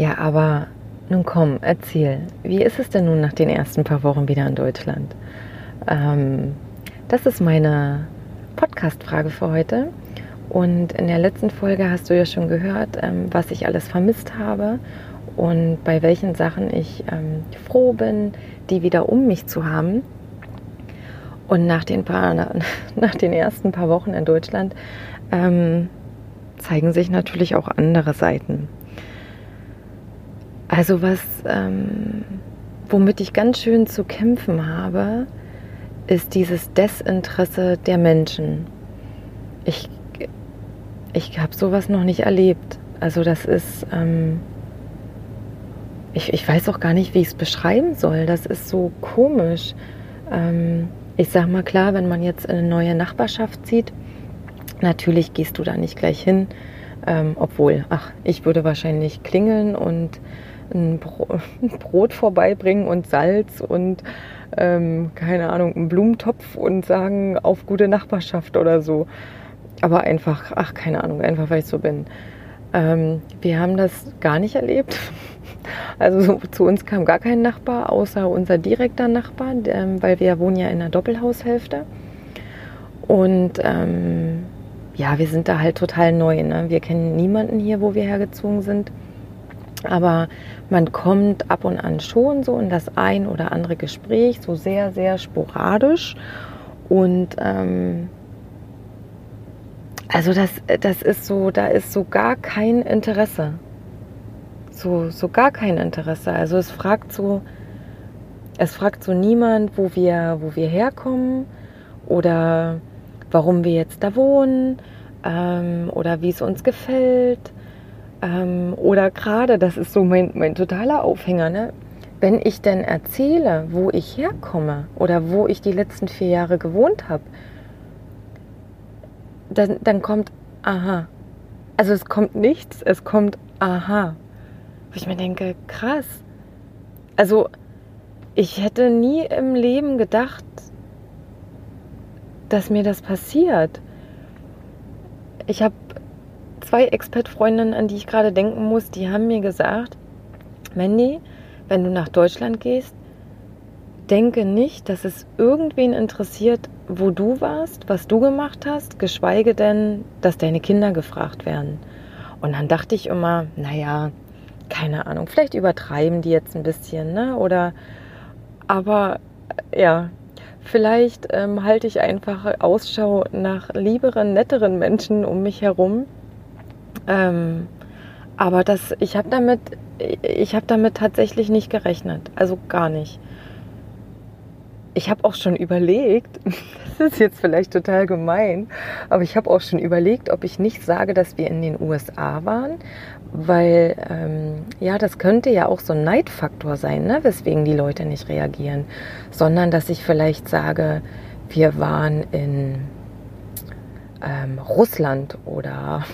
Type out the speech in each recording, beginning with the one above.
Ja, aber nun komm, erzähl. Wie ist es denn nun nach den ersten paar Wochen wieder in Deutschland? Ähm, das ist meine Podcast-Frage für heute. Und in der letzten Folge hast du ja schon gehört, ähm, was ich alles vermisst habe und bei welchen Sachen ich ähm, froh bin, die wieder um mich zu haben. Und nach den, paar, nach den ersten paar Wochen in Deutschland ähm, zeigen sich natürlich auch andere Seiten. Also was, ähm, womit ich ganz schön zu kämpfen habe, ist dieses Desinteresse der Menschen. Ich, ich habe sowas noch nicht erlebt. Also das ist, ähm, ich, ich weiß auch gar nicht, wie ich es beschreiben soll. Das ist so komisch. Ähm, ich sag mal klar, wenn man jetzt in eine neue Nachbarschaft zieht, natürlich gehst du da nicht gleich hin. Ähm, obwohl, ach, ich würde wahrscheinlich klingeln und ein Brot vorbeibringen und Salz und ähm, keine Ahnung, einen Blumentopf und sagen auf gute Nachbarschaft oder so. Aber einfach, ach, keine Ahnung, einfach weil ich so bin. Ähm, wir haben das gar nicht erlebt. Also so, zu uns kam gar kein Nachbar, außer unser direkter Nachbar, ähm, weil wir wohnen ja in einer Doppelhaushälfte. Und ähm, ja, wir sind da halt total neu. Ne? Wir kennen niemanden hier, wo wir hergezogen sind. Aber man kommt ab und an schon so in das ein oder andere Gespräch, so sehr, sehr sporadisch. Und ähm, also das, das ist so, da ist so gar kein Interesse. So, so gar kein Interesse. Also es fragt so, es fragt so niemand, wo wir, wo wir herkommen oder warum wir jetzt da wohnen ähm, oder wie es uns gefällt ähm, oder gerade, das ist so mein, mein totaler Aufhänger, ne? wenn ich denn erzähle, wo ich herkomme oder wo ich die letzten vier Jahre gewohnt habe, dann, dann kommt aha. Also es kommt nichts, es kommt aha. Wo ich mir denke, krass. Also ich hätte nie im Leben gedacht, dass mir das passiert. Ich habe zwei Expat-Freundinnen, an die ich gerade denken muss, die haben mir gesagt, Mandy, wenn du nach Deutschland gehst, denke nicht, dass es irgendwen interessiert, wo du warst, was du gemacht hast, geschweige denn, dass deine Kinder gefragt werden. Und dann dachte ich immer, naja, keine Ahnung, vielleicht übertreiben die jetzt ein bisschen, ne? Oder, aber ja, vielleicht ähm, halte ich einfach Ausschau nach lieberen, netteren Menschen um mich herum, ähm, aber das, ich habe damit, ich habe damit tatsächlich nicht gerechnet. Also gar nicht. Ich habe auch schon überlegt, das ist jetzt vielleicht total gemein, aber ich habe auch schon überlegt, ob ich nicht sage, dass wir in den USA waren, weil ähm, ja, das könnte ja auch so ein Neidfaktor sein, ne? weswegen die Leute nicht reagieren, sondern dass ich vielleicht sage, wir waren in ähm, Russland oder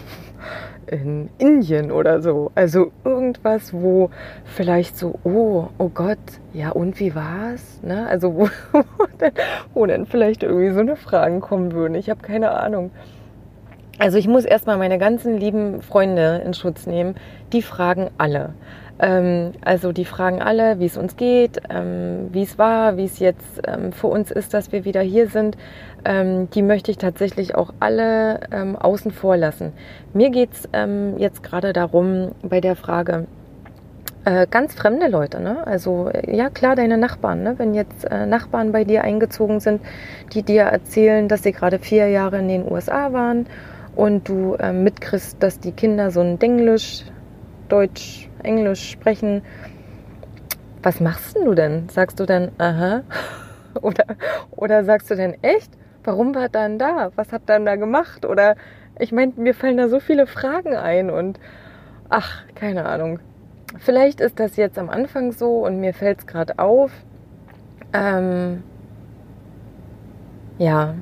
in Indien oder so. Also irgendwas, wo vielleicht so, oh, oh Gott, ja und wie war's? Ne? Also wo, wo, dann, wo dann vielleicht irgendwie so eine Fragen kommen würden. Ich habe keine Ahnung. Also ich muss erstmal meine ganzen lieben Freunde in Schutz nehmen. Die fragen alle. Ähm, also die fragen alle, wie es uns geht, ähm, wie es war, wie es jetzt ähm, für uns ist, dass wir wieder hier sind. Ähm, die möchte ich tatsächlich auch alle ähm, außen vor lassen. Mir geht es ähm, jetzt gerade darum, bei der Frage, äh, ganz fremde Leute, ne? Also ja klar, deine Nachbarn, ne? Wenn jetzt äh, Nachbarn bei dir eingezogen sind, die dir erzählen, dass sie gerade vier Jahre in den USA waren und du äh, mitkriegst, dass die Kinder so ein Denglisch, Deutsch, Englisch sprechen. Was machst du denn? Sagst du dann, aha? Oder, oder sagst du denn echt? Warum war dann da? Was ihr dann da gemacht? Oder ich meine, mir fallen da so viele Fragen ein und ach, keine Ahnung. Vielleicht ist das jetzt am Anfang so und mir fällt es gerade auf. Ähm, ja,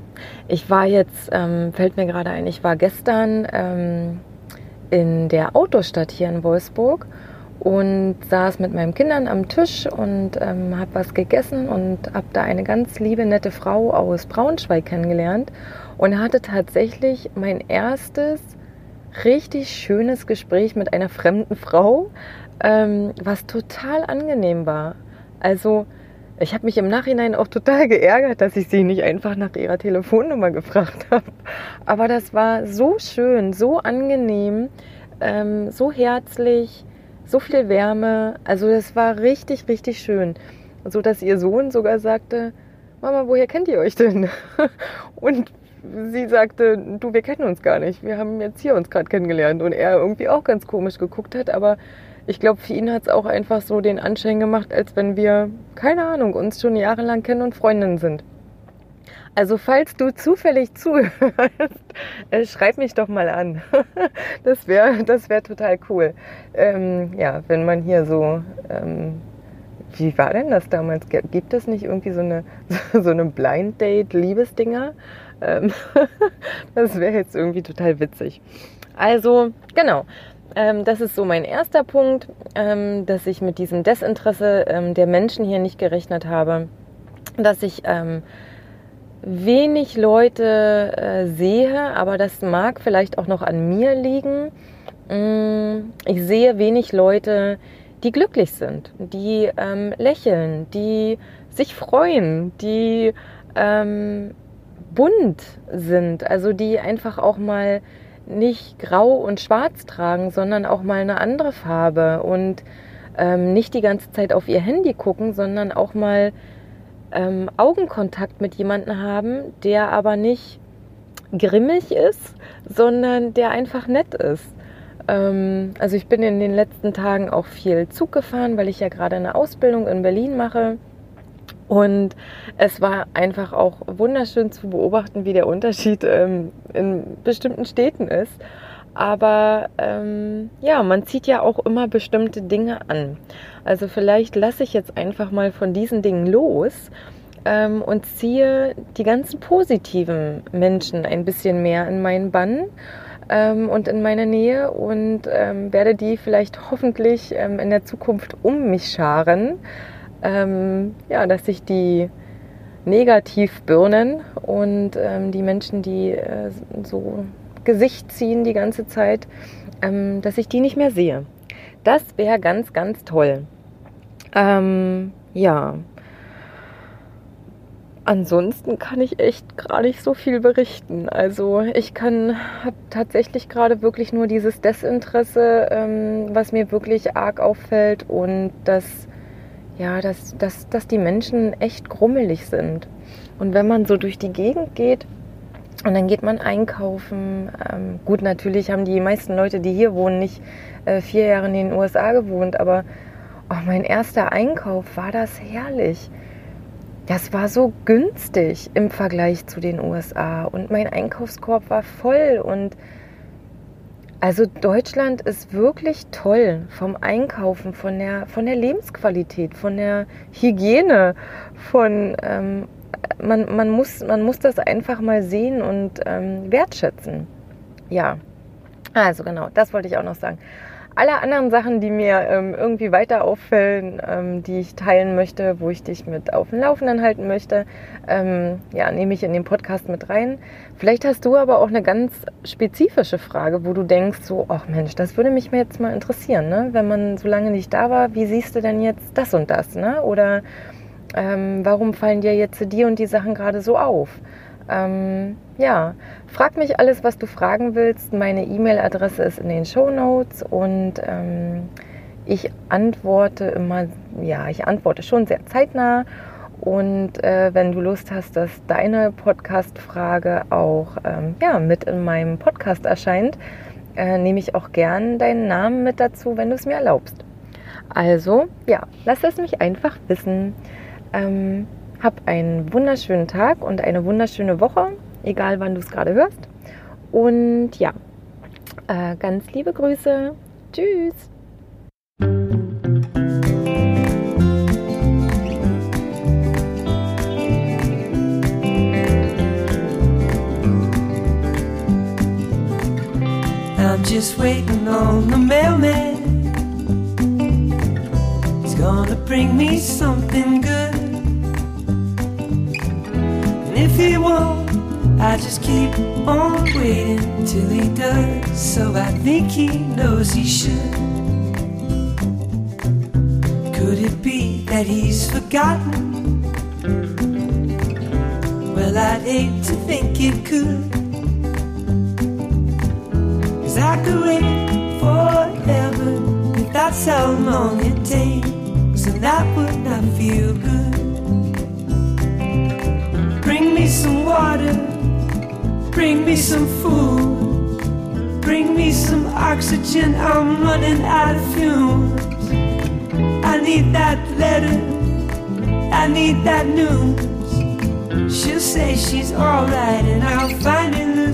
ich war jetzt, ähm, fällt mir gerade ein, ich war gestern ähm, in der Autostadt hier in Wolfsburg und saß mit meinen Kindern am Tisch und ähm, habe was gegessen und habe da eine ganz liebe, nette Frau aus Braunschweig kennengelernt und hatte tatsächlich mein erstes richtig schönes Gespräch mit einer fremden Frau, ähm, was total angenehm war. Also ich habe mich im Nachhinein auch total geärgert, dass ich sie nicht einfach nach ihrer Telefonnummer gefragt habe. Aber das war so schön, so angenehm, ähm, so herzlich, so viel Wärme. Also das war richtig, richtig schön. So dass ihr Sohn sogar sagte, Mama, woher kennt ihr euch denn? Und sie sagte, du, wir kennen uns gar nicht. Wir haben jetzt hier uns gerade kennengelernt. Und er irgendwie auch ganz komisch geguckt hat, aber ich glaube, für ihn hat es auch einfach so den Anschein gemacht, als wenn wir, keine Ahnung, uns schon jahrelang kennen und Freundinnen sind. Also falls du zufällig zuhörst, äh, schreib mich doch mal an. das wäre das wär total cool. Ähm, ja, wenn man hier so... Ähm, wie war denn das damals? Gibt es nicht irgendwie so eine, so eine Blind Date Liebesdinger? Ähm, das wäre jetzt irgendwie total witzig. Also, genau. Ähm, das ist so mein erster Punkt, ähm, dass ich mit diesem Desinteresse ähm, der Menschen hier nicht gerechnet habe, dass ich ähm, wenig Leute äh, sehe, aber das mag vielleicht auch noch an mir liegen. Mm, ich sehe wenig Leute, die glücklich sind, die ähm, lächeln, die sich freuen, die ähm, bunt sind, also die einfach auch mal nicht grau und schwarz tragen, sondern auch mal eine andere Farbe und ähm, nicht die ganze Zeit auf ihr Handy gucken, sondern auch mal ähm, Augenkontakt mit jemandem haben, der aber nicht grimmig ist, sondern der einfach nett ist. Ähm, also ich bin in den letzten Tagen auch viel Zug gefahren, weil ich ja gerade eine Ausbildung in Berlin mache. Und es war einfach auch wunderschön zu beobachten, wie der Unterschied ähm, in bestimmten Städten ist. Aber ähm, ja, man zieht ja auch immer bestimmte Dinge an. Also vielleicht lasse ich jetzt einfach mal von diesen Dingen los ähm, und ziehe die ganzen positiven Menschen ein bisschen mehr in meinen Bann ähm, und in meine Nähe und ähm, werde die vielleicht hoffentlich ähm, in der Zukunft um mich scharen ähm, ja, dass sich die Negativbirnen und ähm, die Menschen, die äh, so Gesicht ziehen die ganze Zeit, ähm, dass ich die nicht mehr sehe. Das wäre ganz, ganz toll. Ähm, ja. Ansonsten kann ich echt gar nicht so viel berichten. Also ich kann, habe tatsächlich gerade wirklich nur dieses Desinteresse, ähm, was mir wirklich arg auffällt und das ja, dass, dass, dass die Menschen echt grummelig sind. Und wenn man so durch die Gegend geht und dann geht man einkaufen, ähm, gut, natürlich haben die meisten Leute, die hier wohnen, nicht äh, vier Jahre in den USA gewohnt, aber oh, mein erster Einkauf war das herrlich. Das war so günstig im Vergleich zu den USA und mein Einkaufskorb war voll und also Deutschland ist wirklich toll vom Einkaufen, von der, von der Lebensqualität, von der Hygiene, von ähm, man, man, muss, man muss das einfach mal sehen und ähm, wertschätzen. Ja, also genau, das wollte ich auch noch sagen alle anderen Sachen, die mir ähm, irgendwie weiter auffällen, ähm, die ich teilen möchte, wo ich dich mit auf dem Laufenden halten möchte, ähm, ja, nehme ich in den Podcast mit rein. Vielleicht hast du aber auch eine ganz spezifische Frage, wo du denkst, so, ach Mensch, das würde mich mir jetzt mal interessieren, ne? wenn man so lange nicht da war, wie siehst du denn jetzt das und das? Ne? Oder ähm, warum fallen dir jetzt die und die Sachen gerade so auf? Ähm, ja, frag mich alles, was du fragen willst. Meine E-Mail-Adresse ist in den Show Notes und ähm, ich antworte immer, ja, ich antworte schon sehr zeitnah. Und äh, wenn du Lust hast, dass deine Podcast-Frage auch ähm, ja, mit in meinem Podcast erscheint, äh, nehme ich auch gern deinen Namen mit dazu, wenn du es mir erlaubst. Also, ja, lass es mich einfach wissen. Ähm, hab einen wunderschönen Tag und eine wunderschöne Woche, egal wann du es gerade hörst. Und ja, äh, ganz liebe Grüße. Tschüss. I'm just waiting on the mailman. He's gonna bring me something he won't, I just keep on waiting till he does. So I think he knows he should. Could it be that he's forgotten? Well, I'd hate to think it could. Cause I could wait forever if that's how long it takes, and that would not feel good. Bring me some food, bring me some oxygen. I'm running out of fumes. I need that letter, I need that news. She'll say she's alright, and I'll finally lose